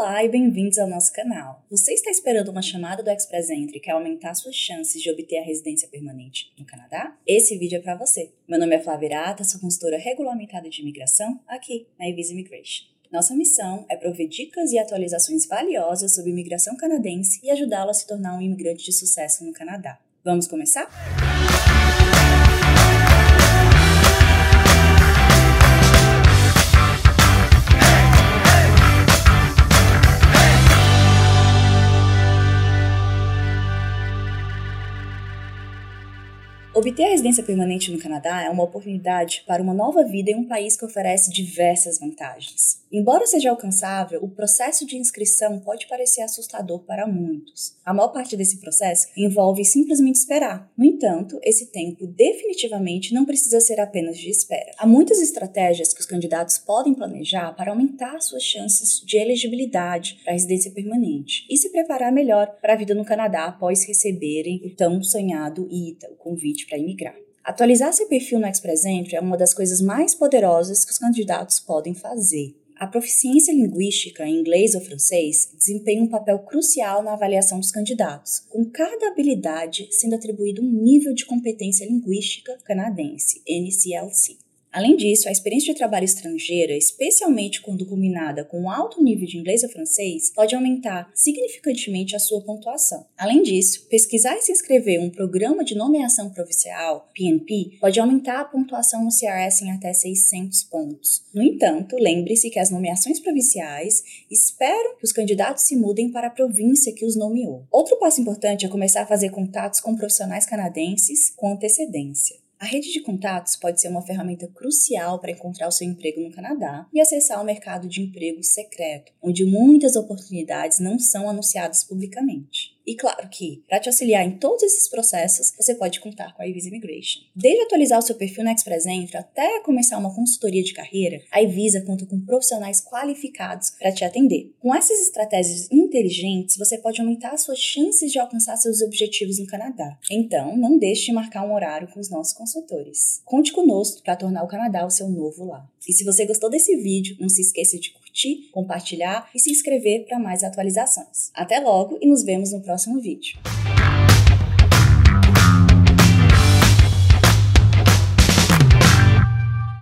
Olá e bem-vindos ao nosso canal. Você está esperando uma chamada do Express Entry que quer aumentar suas chances de obter a residência permanente no Canadá? Esse vídeo é para você. Meu nome é Flávia Irata, sou consultora regulamentada de imigração aqui na Evisa Immigration. Nossa missão é prover dicas e atualizações valiosas sobre imigração canadense e ajudá-lo a se tornar um imigrante de sucesso no Canadá. Vamos começar? Obter a residência permanente no Canadá é uma oportunidade para uma nova vida em um país que oferece diversas vantagens. Embora seja alcançável, o processo de inscrição pode parecer assustador para muitos. A maior parte desse processo envolve simplesmente esperar. No entanto, esse tempo definitivamente não precisa ser apenas de espera. Há muitas estratégias que os candidatos podem planejar para aumentar suas chances de elegibilidade para residência permanente e se preparar melhor para a vida no Canadá após receberem o tão sonhado ITA, o convite para emigrar. Atualizar seu perfil no Express Entry é uma das coisas mais poderosas que os candidatos podem fazer. A proficiência linguística em inglês ou francês desempenha um papel crucial na avaliação dos candidatos, com cada habilidade sendo atribuído um nível de competência linguística canadense, NCLC. Além disso, a experiência de trabalho estrangeira, especialmente quando combinada com um alto nível de inglês ou francês, pode aumentar significativamente a sua pontuação. Além disso, pesquisar e se inscrever em um programa de nomeação provincial, PNP, pode aumentar a pontuação no CRS em até 600 pontos. No entanto, lembre-se que as nomeações provinciais esperam que os candidatos se mudem para a província que os nomeou. Outro passo importante é começar a fazer contatos com profissionais canadenses com antecedência. A rede de contatos pode ser uma ferramenta crucial para encontrar o seu emprego no Canadá e acessar o mercado de emprego secreto, onde muitas oportunidades não são anunciadas publicamente. E claro que, para te auxiliar em todos esses processos, você pode contar com a Ivisa Immigration. Desde atualizar o seu perfil no Express Entry até começar uma consultoria de carreira, a Ivisa conta com profissionais qualificados para te atender. Com essas estratégias inteligentes, você pode aumentar as suas chances de alcançar seus objetivos no Canadá. Então, não deixe de marcar um horário com os nossos consultores. Conte conosco para tornar o Canadá o seu novo lar. E se você gostou desse vídeo, não se esqueça de curtir, compartilhar e se inscrever para mais atualizações. Até logo e nos vemos no próximo vídeo.